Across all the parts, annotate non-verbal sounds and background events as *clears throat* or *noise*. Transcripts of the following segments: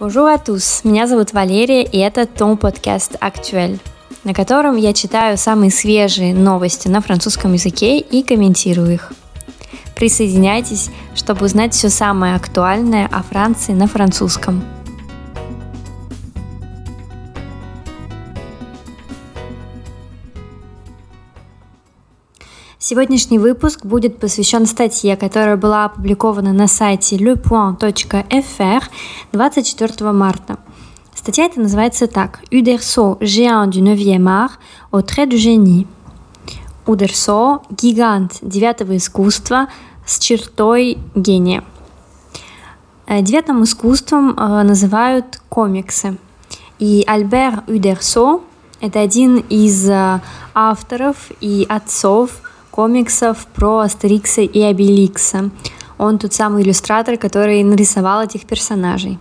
Bonjour à tous, меня зовут Валерия, и это Том подкаст «Актуэль», на котором я читаю самые свежие новости на французском языке и комментирую их. Присоединяйтесь, чтобы узнать все самое актуальное о Франции на французском – Сегодняшний выпуск будет посвящен статье, которая была опубликована на сайте lepoint.fr 24 марта. Статья эта называется так «Uderso, géant du 9e art, au trait du génie». Удерсо – гигант девятого искусства с чертой гения. Э, девятым искусством э, называют комиксы. И Альбер Удерсо – это один из э, авторов и отцов комиксов про Астерикса и Обеликса. Он тот самый иллюстратор, который нарисовал этих персонажей.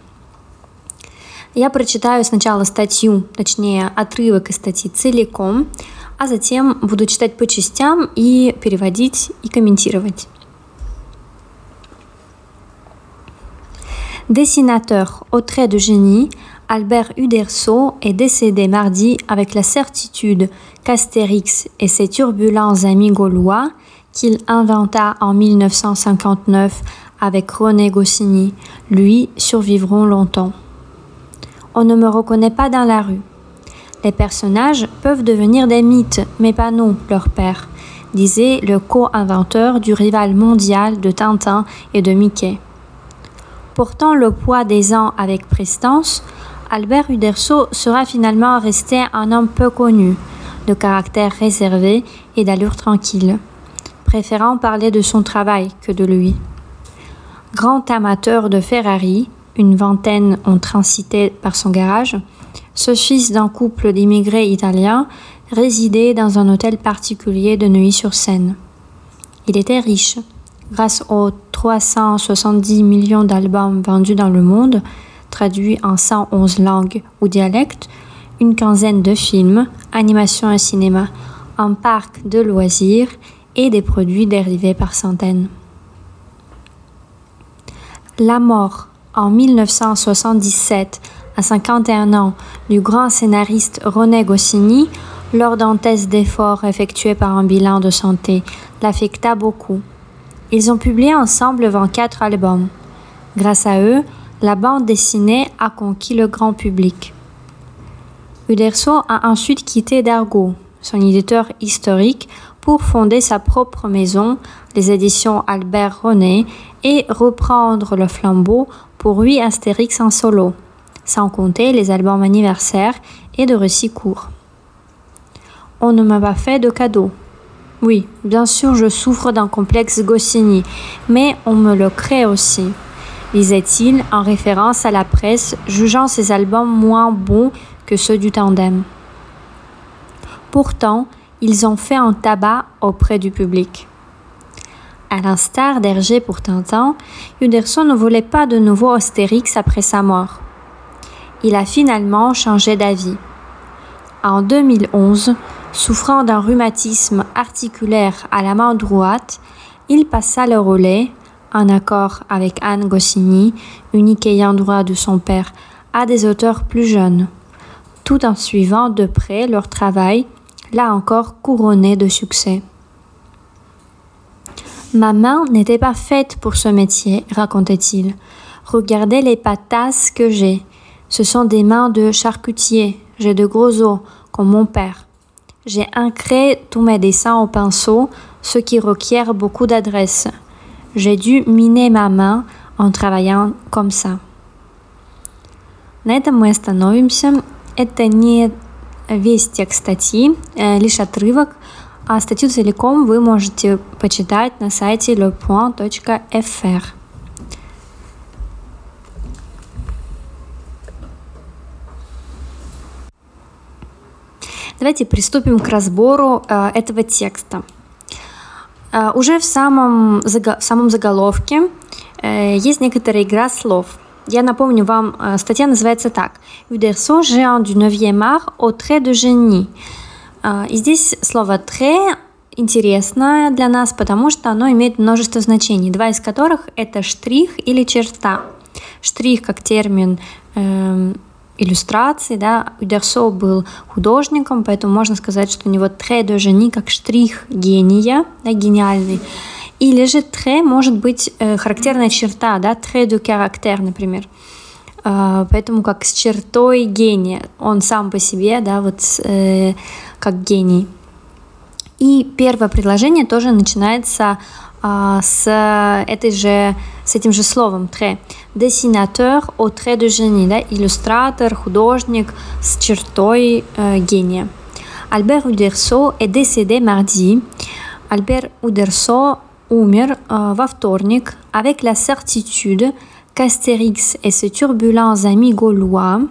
Я прочитаю сначала статью, точнее отрывок из статьи целиком, а затем буду читать по частям и переводить и комментировать. Dessinateur au trait de génie, Albert Uderso est décédé mardi avec la certitude qu'Astérix et ses turbulents amis gaulois, qu'il inventa en 1959 avec René Goscinny, lui survivront longtemps. On ne me reconnaît pas dans la rue. Les personnages peuvent devenir des mythes, mais pas nous, leur père, disait le co-inventeur du rival mondial de Tintin et de Mickey. Portant le poids des ans avec prestance, Albert Uderso sera finalement resté un homme peu connu, de caractère réservé et d'allure tranquille, préférant parler de son travail que de lui. Grand amateur de Ferrari, une vingtaine ont transité par son garage, ce fils d'un couple d'immigrés italiens résidait dans un hôtel particulier de Neuilly-sur-Seine. Il était riche. Grâce aux 370 millions d'albums vendus dans le monde, traduit en 111 langues ou dialectes, une quinzaine de films, animations et cinéma, un parc de loisirs et des produits dérivés par centaines. La mort en 1977 à 51 ans du grand scénariste René Goscinny lors d'un test d'effort effectué par un bilan de santé l'affecta beaucoup. Ils ont publié ensemble 24 albums. Grâce à eux, la bande dessinée a conquis le grand public. Uderso a ensuite quitté Dargaud, son éditeur historique, pour fonder sa propre maison, les éditions Albert René, et reprendre le flambeau pour huit Astérix en solo, sans compter les albums anniversaires et de récits courts. On ne m'a pas fait de cadeau. Oui, bien sûr, je souffre d'un complexe Goscinny, mais on me le crée aussi disait-il en référence à la presse jugeant ses albums moins bons que ceux du tandem. Pourtant, ils ont fait un tabac auprès du public. À l'instar d'Hergé pour Tintin, Uderson ne voulait pas de nouveau Astérix après sa mort. Il a finalement changé d'avis. En 2011, souffrant d'un rhumatisme articulaire à la main droite, il passa le relais en accord avec Anne Goscinny, unique ayant droit de son père, à des auteurs plus jeunes, tout en suivant de près leur travail, là encore couronné de succès. Ma main n'était pas faite pour ce métier, racontait-il. Regardez les patasses que j'ai. Ce sont des mains de charcutier. J'ai de gros os, comme mon père. J'ai ancré tous mes dessins au pinceau, ce qui requiert beaucoup d'adresse. J'ai dû miner ma main en travaillant comme ça. На этом мы остановимся. Это не весь текст статьи, лишь отрывок, а статью целиком вы можете почитать на сайте lepoint.fr. Давайте приступим к разбору э, этого текста. А, уже в самом, в самом заголовке э, есть некоторая игра слов. Я напомню вам, э, статья называется так. «Uderso géant du 9e art au génie». А, и здесь слово «trait» интересно для нас, потому что оно имеет множество значений, два из которых это штрих или черта. Штрих как термин иллюстрации, да, Удерсо был художником, поэтому можно сказать, что у него тре de génie как штрих гения, да, гениальный. Или же тре может быть э, характерная черта, да, тре de caractère, например. Э, поэтому как с чертой гения, он сам по себе, да, вот э, как гений. И первое предложение тоже начинается с этой же, с этим же словом «тре». Dessinateur au trait de génie, да, иллюстратор, художник с чертой э, гения. Альбер Удерсо est décédé mardi. Альбер Удерсо умер э, во вторник avec la certitude qu'Astérix et ses turbulents amis gaulois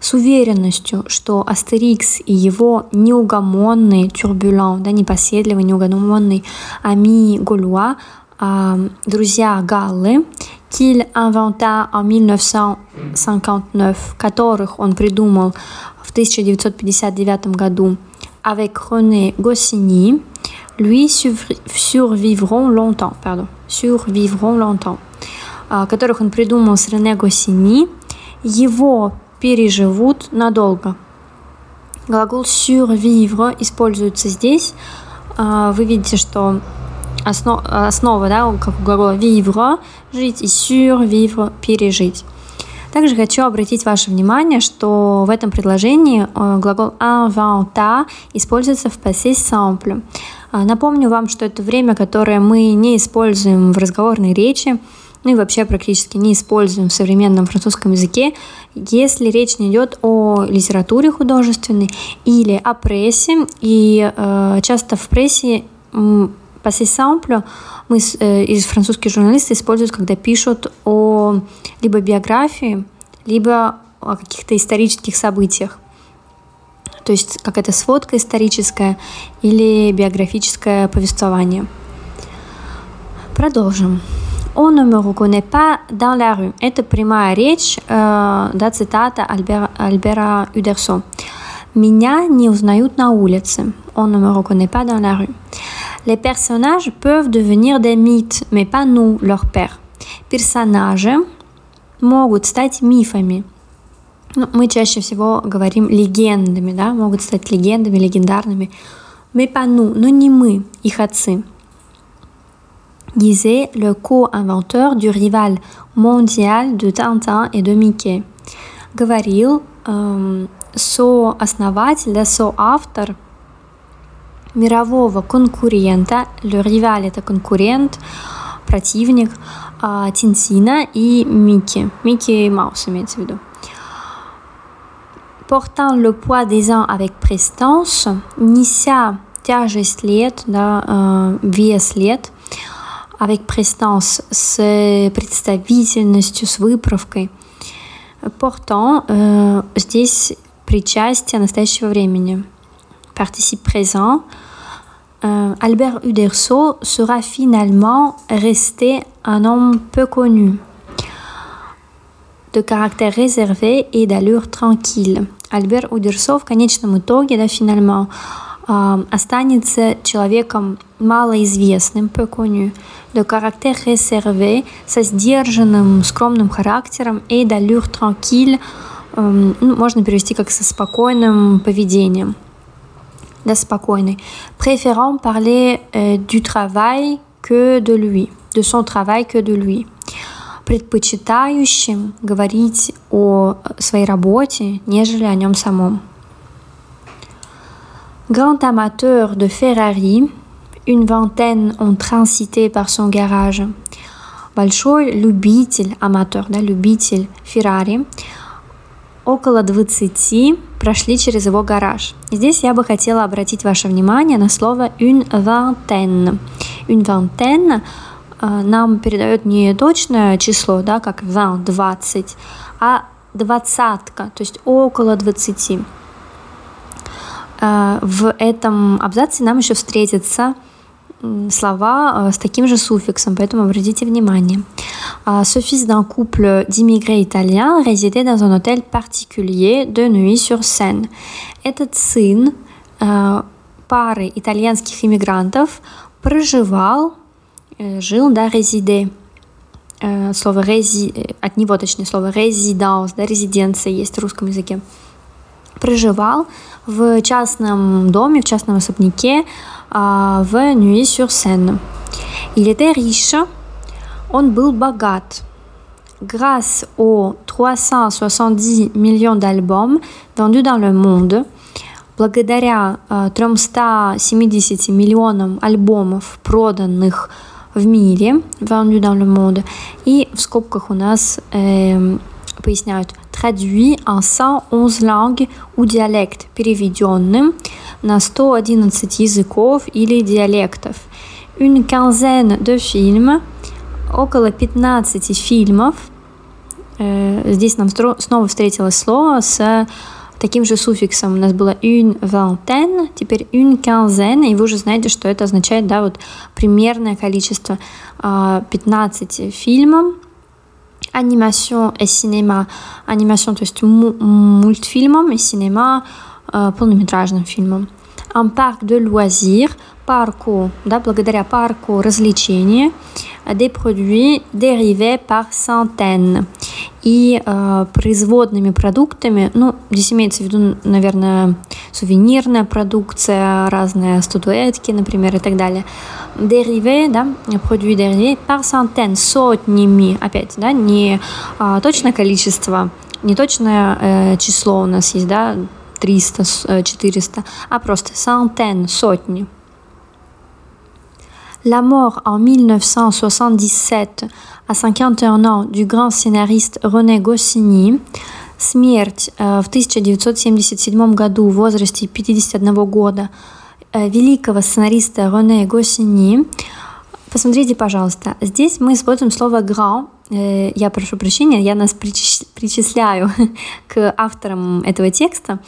с уверенностью, что Астерикс и его неугомонный тюрбюлен, да, непоседливый, неугомонный Ами Голуа, а, друзья Галлы, qu'il inventa en 1959, которых он придумал в 1959 году avec René Goscinny, lui survivront longtemps, pardon, survivront longtemps, а, которых он придумал с Рене Госини, его переживут надолго. Глагол survivre используется здесь. А, вы видите, что основ, основа, да, как у глагола vivre, жить, и survivre, пережить. Также хочу обратить ваше внимание, что в этом предложении э, глагол inventa используется в passé simple. А, напомню вам, что это время, которое мы не используем в разговорной речи, ну и вообще практически не используем в современном французском языке, если речь не идет о литературе художественной или о прессе. И э, часто в прессе passé simple мы, э, из французские журналисты используют, когда пишут о либо биографии, либо о каких-то исторических событиях. То есть какая-то сводка историческая или биографическое повествование. Продолжим. On ne me reconnaît pas dans la rue. Это прямая речь, э, да, цитата Альбера, Альбера Удерсо. Меня не узнают на улице. On ne me reconnaît pas dans la rue. Les personnages peuvent devenir des mythes, mais pas nous, leur père. Персонажи могут стать мифами. Ну, мы чаще всего говорим легендами, да, могут стать легендами, легендарными. Mais pas nous, но не мы, их отцы disait le co-inventeur du rival mondial de Tintin et de Mickey. Говорил эм, сооснователь, да, соавтор мирового конкурента, le rival это конкурент, противник э, Тинтина и Микки, Микки Маус имеется в виду. Portant le poids des uns avec prestance, неся тяжесть лет, да, э, вес лет, avec prestance, с представительностью, с выправкой. Pourtant, euh, здесь причастие настоящего времени. Participe présent. Euh, Albert Uderso sera finalement resté un homme peu connu, de caractère réservé et d'allure tranquille. Альбер Удерсо в конечном итоге, да, finalement, останется человеком малоизвестным, peu connu, de caractère réservé, со сдержанным, скромным характером, et d'allure tranquille, ну, можно перевести как со спокойным поведением. Да, спокойный. Préférant parler euh, du travail que de lui, de son travail que de lui. Предпочитающим говорить о своей работе, нежели о нем самом. Grand amateur de Ferrari, une vingtaine ont transité par son garage. Большой любитель, аматор, да, любитель Феррари, около 20 прошли через его гараж. Здесь я бы хотела обратить ваше внимание на слово une vingtaine. Une vingtaine э, нам передает не точное число, да, как 20, 20, а двадцатка, то есть около 20. Э, в этом абзаце нам еще встретятся слова э, с таким же суффиксом, поэтому обратите внимание. Ce fils d'un couple d'immigrés italiens résidait dans un hôtel particulier de nuit sur Seine. Этот сын э, пары итальянских иммигрантов проживал, жил, да, резиде, э, слово рези... от него, точнее, слово резиданс, да, резиденция есть в русском языке, проживал в частном доме, в частном особняке а, в Ньюи-сюр-Сен. Il était riche, он был богат. Grâce aux 370 millions d'albums vendus dans le monde, благодаря 370 миллионам альбомов, проданных в мире, vendu dans le monde, и в скобках у нас э, поясняют, traduit en 111 langues ou dialectes, переведенным на 111 языков или диалектов. Une quinzaine de films, около 15 фильмов. Э, здесь нам снова встретилось слово с таким же суффиксом. У нас было une vingtaine, теперь une quinzaine, и вы уже знаете, что это означает, да, вот примерное количество 15 а, фильмов, анимация и cinéma. Анимация, то есть мультфильмом, и cinéma а, полнометражным фильмом. Un parc de loisirs, парку, да, благодаря парку развлечения, des produits dérivés par centaines и э, производными продуктами, ну, здесь имеется в виду, наверное, сувенирная продукция, разные статуэтки, например, и так далее. Dérivé, да, produit dérivé par centaines, сотнями, опять, да, не э, точное количество, не точное э, число у нас есть, да, 300, 400, а просто centaines, сотни. La mort en 1977 à 51 ans du grand scénariste René Goscinny, смерть в 1977 году в возрасте 51 года великого сценариста Рене Госини. Посмотрите, пожалуйста, здесь мы используем слово «grand». Я прошу прощения, я нас причисляю *laughs* к авторам этого текста,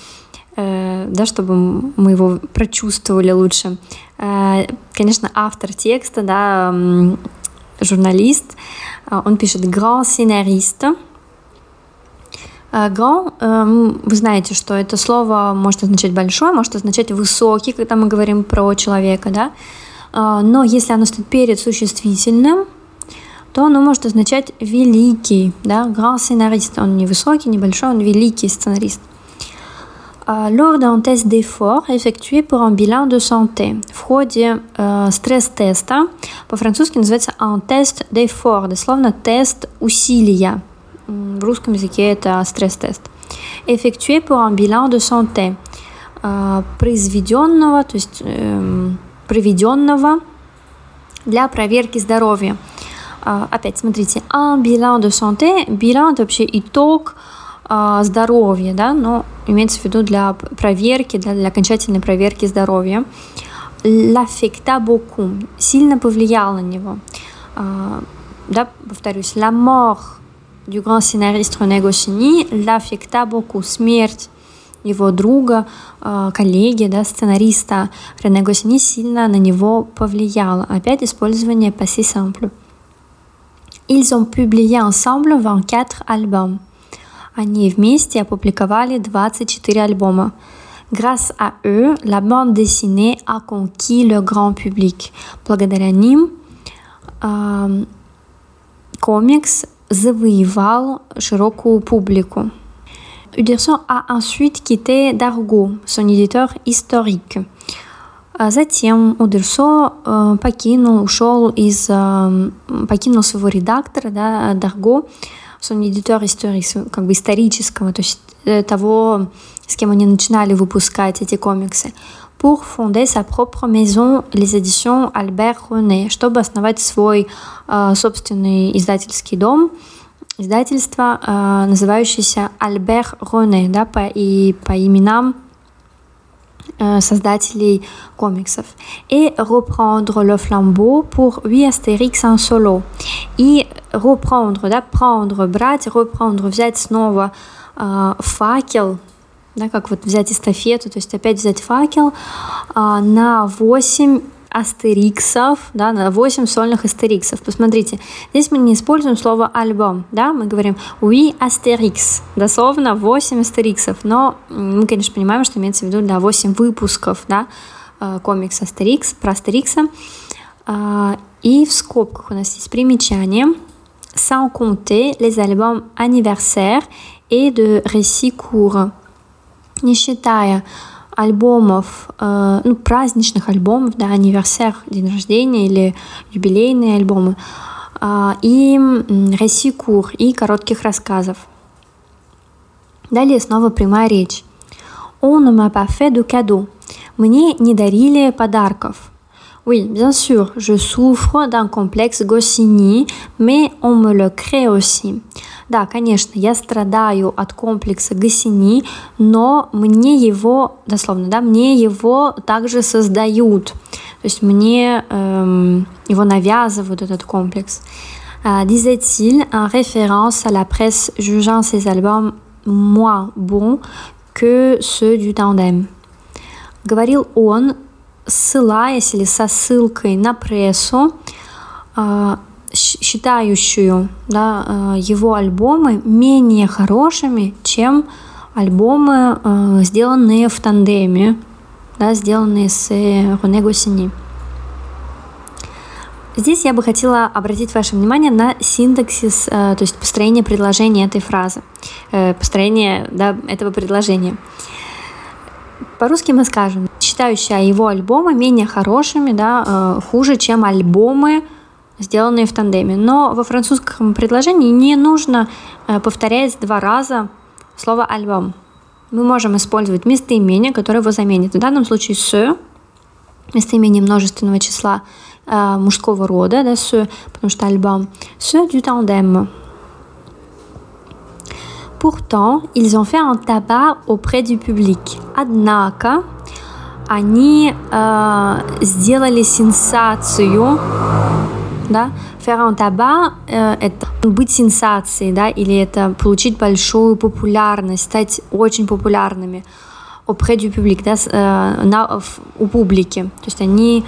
да, чтобы мы его прочувствовали лучше. Конечно, автор текста, да, журналист, он пишет «grand scénariste». Grand, вы знаете, что это слово может означать большой, может означать высокий, когда мы говорим про человека, да, но если оно стоит перед существительным, то оно может означать великий, да, grand scénariste, он не высокий, не большой, он великий сценарист. Lors d'un тест d'effort effectué pour un bilan de santé. В ходе э, стресс-теста, по-французски называется un test d'effort, дословно тест усилия. В русском языке это стресс-тест. Effectué pour un bilan de santé. Э, произведенного, то есть э, проведенного для проверки здоровья. Э, опять смотрите, un bilan de santé, bilan это вообще итог, а, здоровья, да, но имеется в виду для проверки, для, для окончательной проверки здоровья. L'affecta beaucoup, сильно повлиял на него. А, да, повторюсь, la mort du grand scénariste René Goscinny l'affecta beaucoup, смерть его друга, а, коллеги, да, сценариста Рене Госини сильно на него повлияла. Опять использование passé simple. Ils ont publié ensemble 24 albums. Они вместе опубликовали 24 альбома. Grâce à eux, la bande dessinée a conquis le grand public. Благодаря ним э, комикс завоевал широкую публику. Uderson a ensuite quitté Dargo, son éditeur historique. Затем Удерсо э, покинул, ушел из, э, покинул своего редактора, да, Дарго, son éditeur historique, как бы исторического, то есть того, с кем они начинали выпускать эти комиксы, pour fonder sa propre maison, les éditions Albert René, чтобы основать свой э, собственный издательский дом, издательство, э, называющееся Альбер Рене, да, по, и по именам создателей комиксов. Et reprendre le flambeau pour 8 Astérix en solo. И reprendre, да, prendre, брать, reprendre, взять снова э, факел, да, как вот взять эстафету, то есть опять взять факел э, на 8 астериксов, да, на 8 сольных астериксов. Посмотрите, здесь мы не используем слово альбом, да, мы говорим oui астерикс, дословно 8 астериксов, но мы, конечно, понимаем, что имеется в виду, да, 8 выпусков, да, э, комикс Астерикс, про Астерикса. А, и в скобках у нас есть примечание. sans compter les albums anniversaires et de récits courts. Не считая альбомов, э, ну, праздничных альбомов, да, анниверсер, день рождения или юбилейные альбомы, э, и récits и коротких рассказов. Далее снова прямая речь. Ne m'a pas fait de cadeau. Мне не дарили подарков. Oui, bien sûr, je souffre d'un complexe Goscinny, mais on me le crée aussi. Да, конечно, я страдаю от комплекса Гасини, но мне его, дословно, да, мне его также создают. То есть мне эм, его навязывают, этот комплекс. Euh, disait-il en référence à la presse jugeant ses albums moins bons que ceux du tandem. Говорил он, ссылаясь или со ссылкой на прессу, считающую да, его альбомы менее хорошими, чем альбомы, сделанные в тандеме, да, сделанные с Рене Госини. Здесь я бы хотела обратить ваше внимание на синтаксис, то есть построение предложения этой фразы, построение да, этого предложения. По-русски мы скажем, считающая его альбомы менее хорошими, да, э, хуже, чем альбомы, сделанные в тандеме. Но во французском предложении не нужно э, повторять два раза слово альбом. Мы можем использовать местоимение, которое его заменит. В данном случае «se», местоимение множественного числа э, мужского рода, да, «se», потому что альбом, «se du tandem», Pourtant, ils ont fait un tabac auprès du public. Однако, они э, сделали сенсацию, да, faire un tabac э, это быть сенсацией, да, или это получить большую популярность, стать очень популярными auprès du public, да, э, на, в, у публики. То есть они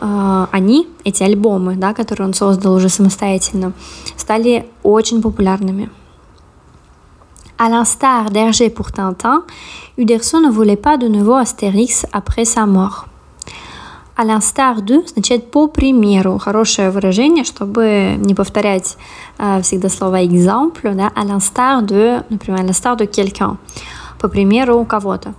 э, они, эти альбомы, да, которые он создал уже самостоятельно, стали очень популярными. À l'instar d'Hergé pour Tintin, Uderso ne voulait pas de nouveau Astérix après sa mort. À l'instar de значит по примеру. Хорошее выражение, чтобы не повторять э, всегда слово exemple, да, à l'instar de, например, à l'instar de quelqu'un. По примеру кого-то.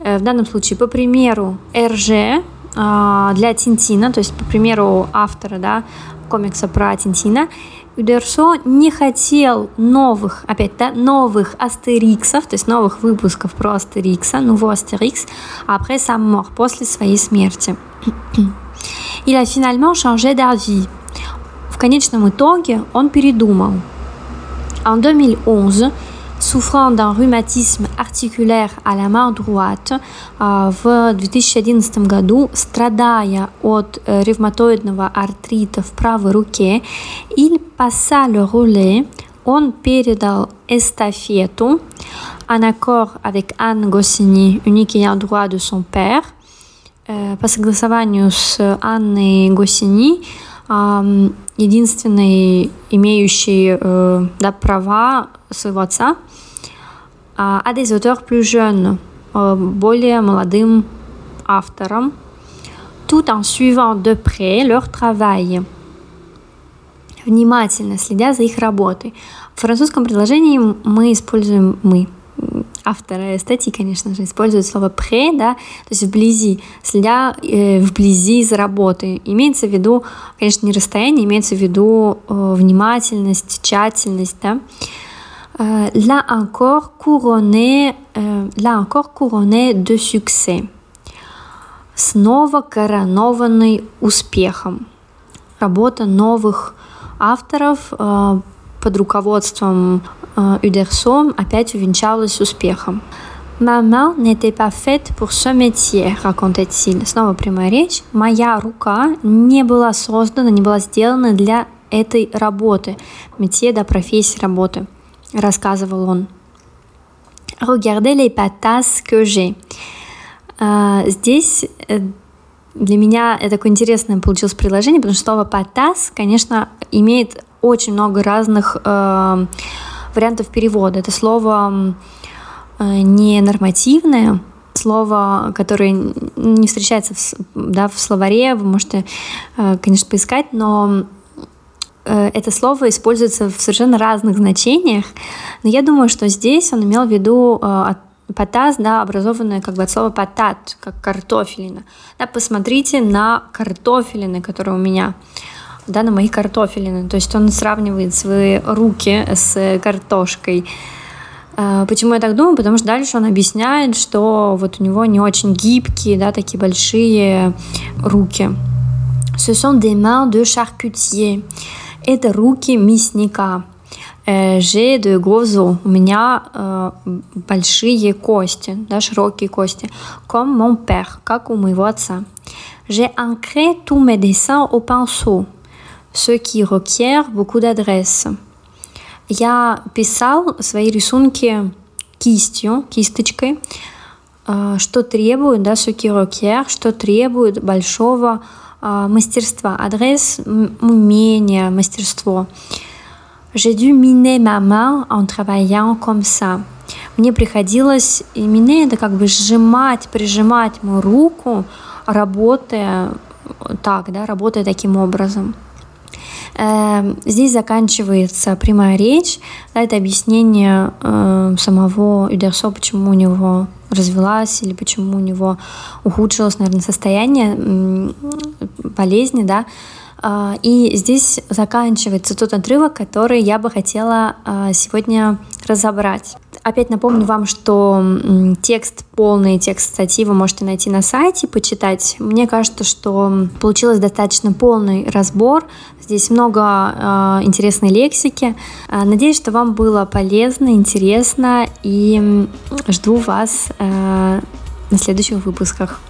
Э, в данном случае, по примеру Эрже э, для Тинтина, то есть по примеру автора, да, комикса про Тинтина, Удерсо не хотел новых, опять, да, новых астериксов, то есть новых выпусков про Астерикса, nouveau Astérix, après sa mort, после своей смерти. *clears throat* Il a finalement changé d'avis. В конечном итоге он передумал. En 2011, souffrant d'un rhumatisme articulaire à la main droite, в 2011 году, страдая от ревматоидного артрита в правой руке, il passa le relais, он передал эстафету en accord avec Anne Goscinny, unique ayant droit de son père, по согласованию с Анной Госини, единственной имеющей да, права своего отца, à des auteurs plus jeunes, более молодым авторам, tout en suivant de près leur travail, внимательно следя за их работой. В французском предложении мы используем мы, авторы статьи, конечно же, используют слово «près», да, то есть вблизи, следя э, вблизи за работой. Имеется в виду, конечно, не расстояние, имеется в виду э, внимательность, тщательность, да. Euh, là encore couronné, euh, là encore couronné de succès. Снова коронованный успехом. Работа новых авторов э, под руководством э, Удерсо опять увенчалась успехом. Ma main n'était pas faite pour ce métier, racontait-il. Снова прямая речь. Моя рука не была создана, не была сделана для этой работы. Métier, да, профессии работы рассказывал он. Regardez les patas que j'ai. Здесь для меня это такое интересное получилось предложение, потому что слово патас, конечно, имеет очень много разных э, вариантов перевода. Это слово э, не нормативное, слово, которое не встречается в, да, в словаре, вы можете, э, конечно, поискать, но э, это слово используется в совершенно разных значениях, но я думаю, что здесь он имел в виду Потаз, да, образованное как бы от слова потат, как картофелина. Да, посмотрите на картофелины, которые у меня, да, на мои картофелины. То есть он сравнивает свои руки с картошкой. А, почему я так думаю? Потому что дальше он объясняет, что вот у него не очень гибкие, да, такие большие руки. Ce sont des mains de charcutier. Это руки мясника. J'ai de gros os. У меня э, большие кости, да, широкие кости. Comme mon père, как у моего отца. J'ai ancré tous mes dessins au pinceau, ce qui requiert beaucoup d'adresse. Я писал свои рисунки кистью, кисточкой, э, что требует, да, ce qui requiert, что требует большого э, мастерства. Адрес, умение, мастерство. J'ai dû miner ma main en travaillant comme ça. Мне приходилось, и мine это как бы сжимать, прижимать мою руку, работая так, да, работая таким образом. Эм, здесь заканчивается прямая речь, да, это объяснение э, самого Юдерсо, почему у него развелась или почему у него ухудшилось, наверное, состояние болезни, да, а, и здесь заканчивается тот отрывок, который я бы хотела а, сегодня разобрать. Опять напомню вам, что текст, полный текст статьи вы можете найти на сайте, почитать. Мне кажется, что получилось достаточно полный разбор. Здесь много э, интересной лексики. Надеюсь, что вам было полезно, интересно и жду вас э, на следующих выпусках.